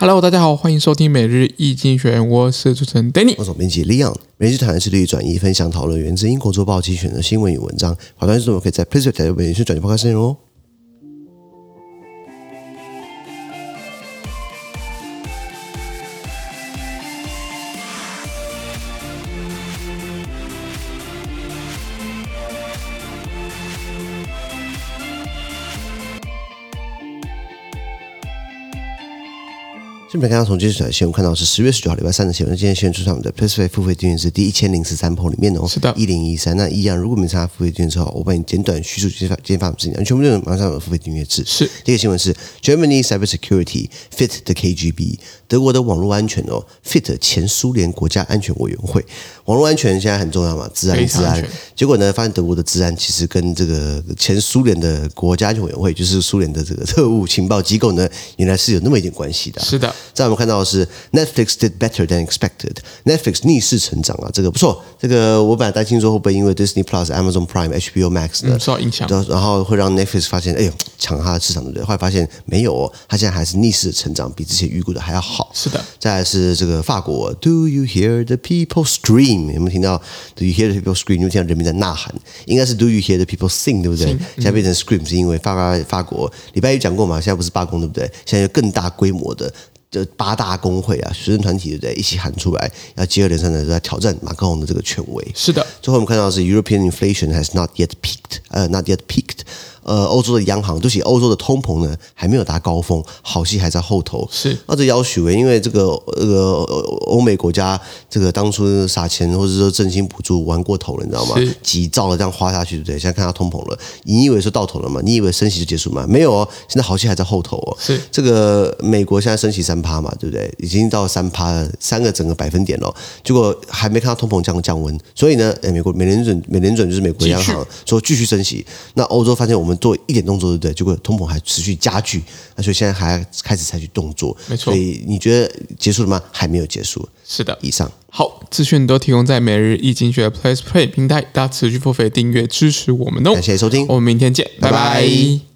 Hello，大家好，欢迎收听每日易经济学人，我是主持人 Danny，我是总编辑 Leon。每日团是利益转移分享讨论源自英国周报精选的新闻与文章，好团是我们可以在 PressPlay 台每日转播开声哦。基本刚刚从这条新闻看到是十月十九号礼拜三的新闻。今天新闻出在我们的 PressPlay 付费订阅是第一千零十三铺里面哦。是的，一零一三。那一样，如果没参加付费订阅之后，我帮你简短叙述今天发今天发生什么事情。全部内容马上有付费订阅制。是。第一个新闻是 Germany cybersecurity fit the KGB，德国的网络安全哦 fit 前苏联国家安全委员会。网络安全现在很重要嘛，治安治安。结果呢，发现德国的治安其实跟这个前苏联的国家安全委员会，就是苏联的这个特务情报机构呢，原来是有那么一点关系的。是的。在我们看到的是 Netflix did better than expected。Netflix 逆势成长啊，这个不错。这个我本来担心说会不会因为 Disney Plus、Amazon Prime、HBO Max 的受到影响，然后会让 Netflix 发现哎呦抢它的市场，对不对？后来发现没有哦，它现在还是逆势的成长，比之前预估的还要好。是的。再来是这个法国，Do you hear the people scream？有没有听到 Do you hear the people scream？有没有听到人民在呐喊？应该是 Do you hear the people sing？对不对？嗯、现在变成 scream 是因为法国法国礼拜一讲过嘛，现在不是罢工对不对？现在有更大规模的。这八大工会啊，学生团体对不对？一起喊出来，要接二连三的在挑战马克龙的这个权威。是的，最后我们看到的是 European inflation has not yet peaked，呃，not yet peaked。呃，欧洲的央行，对不起，欧洲的通膨呢还没有达高峰，好戏还在后头。是，那这要许为，因为这个这个欧美国家这个当初撒钱或者说振兴补助玩过头了，你知道吗？急躁的这样花下去，对不对？现在看到通膨了，你以为说到头了吗？你以为升息就结束吗？没有哦，现在好戏还在后头哦。是，这个美国现在升息三趴嘛，对不对？已经到三趴了，三个整个百分点了，结果还没看到通膨降降温，所以呢，哎，美国美联准美联准就是美国央行说继续升息，那欧洲发现我们做一点动作。对不对？结果通膨还持续加剧，那所以现在还开始采取动作。没错，所以你觉得结束了吗？还没有结束。是的，以上好资讯都提供在每日易经济学人 PressPlay 平台，大家持续付费订阅支持我们哦。感谢收听，我们明天见，拜拜。拜拜。